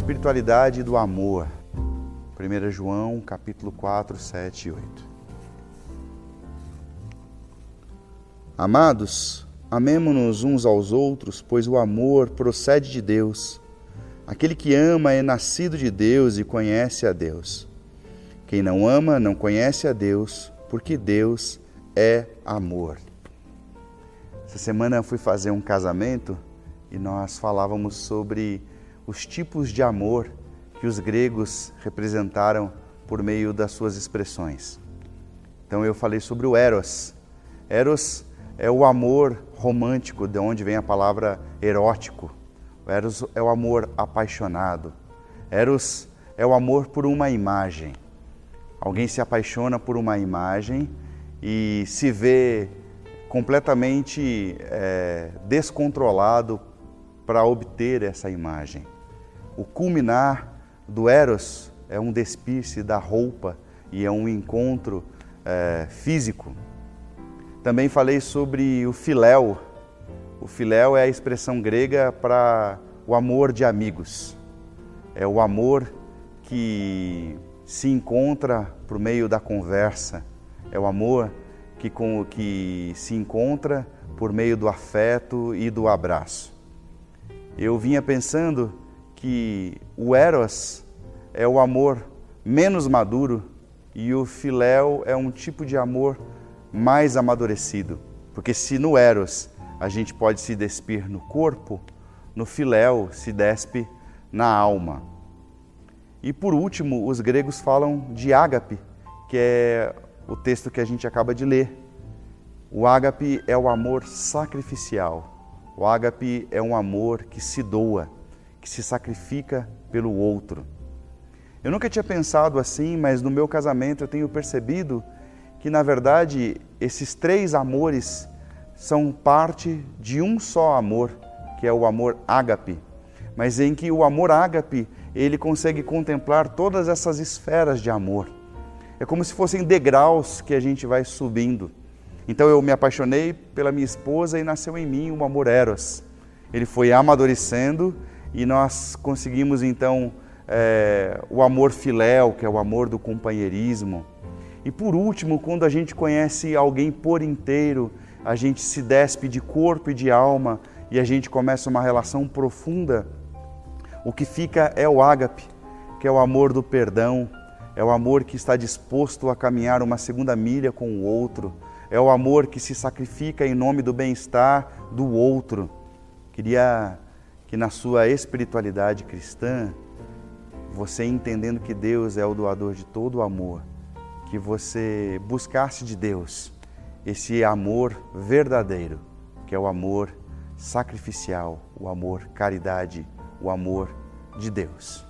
espiritualidade do amor. 1 João, capítulo 4, 7 e 8. Amados, amemo-nos uns aos outros, pois o amor procede de Deus. Aquele que ama é nascido de Deus e conhece a Deus. Quem não ama não conhece a Deus, porque Deus é amor. Essa semana eu fui fazer um casamento e nós falávamos sobre os tipos de amor que os gregos representaram por meio das suas expressões. Então eu falei sobre o eros. Eros é o amor romântico, de onde vem a palavra erótico. O eros é o amor apaixonado. Eros é o amor por uma imagem. Alguém se apaixona por uma imagem e se vê completamente é, descontrolado para obter essa imagem. O culminar do Eros é um despir-se da roupa e é um encontro é, físico. Também falei sobre o filéu. O filéu é a expressão grega para o amor de amigos. É o amor que se encontra por meio da conversa. É o amor que, com, que se encontra por meio do afeto e do abraço. Eu vinha pensando que o Eros é o amor menos maduro e o Filéu é um tipo de amor mais amadurecido. Porque se no Eros a gente pode se despir no corpo, no Filéu se despe na alma. E por último, os gregos falam de ágape, que é o texto que a gente acaba de ler. O ágape é o amor sacrificial. O ágape é um amor que se doa, que se sacrifica pelo outro. Eu nunca tinha pensado assim, mas no meu casamento eu tenho percebido que, na verdade, esses três amores são parte de um só amor, que é o amor ágape, mas em que o amor ágape ele consegue contemplar todas essas esferas de amor. É como se fossem degraus que a gente vai subindo. Então eu me apaixonei pela minha esposa e nasceu em mim um amor eros. Ele foi amadurecendo e nós conseguimos então é, o amor filéu, que é o amor do companheirismo. E por último, quando a gente conhece alguém por inteiro, a gente se despe de corpo e de alma e a gente começa uma relação profunda. O que fica é o ágape, que é o amor do perdão, é o amor que está disposto a caminhar uma segunda milha com o outro, é o amor que se sacrifica em nome do bem-estar do outro. Queria que na sua espiritualidade cristã, você entendendo que Deus é o doador de todo o amor, que você buscasse de Deus esse amor verdadeiro, que é o amor sacrificial, o amor caridade, o amor de Deus.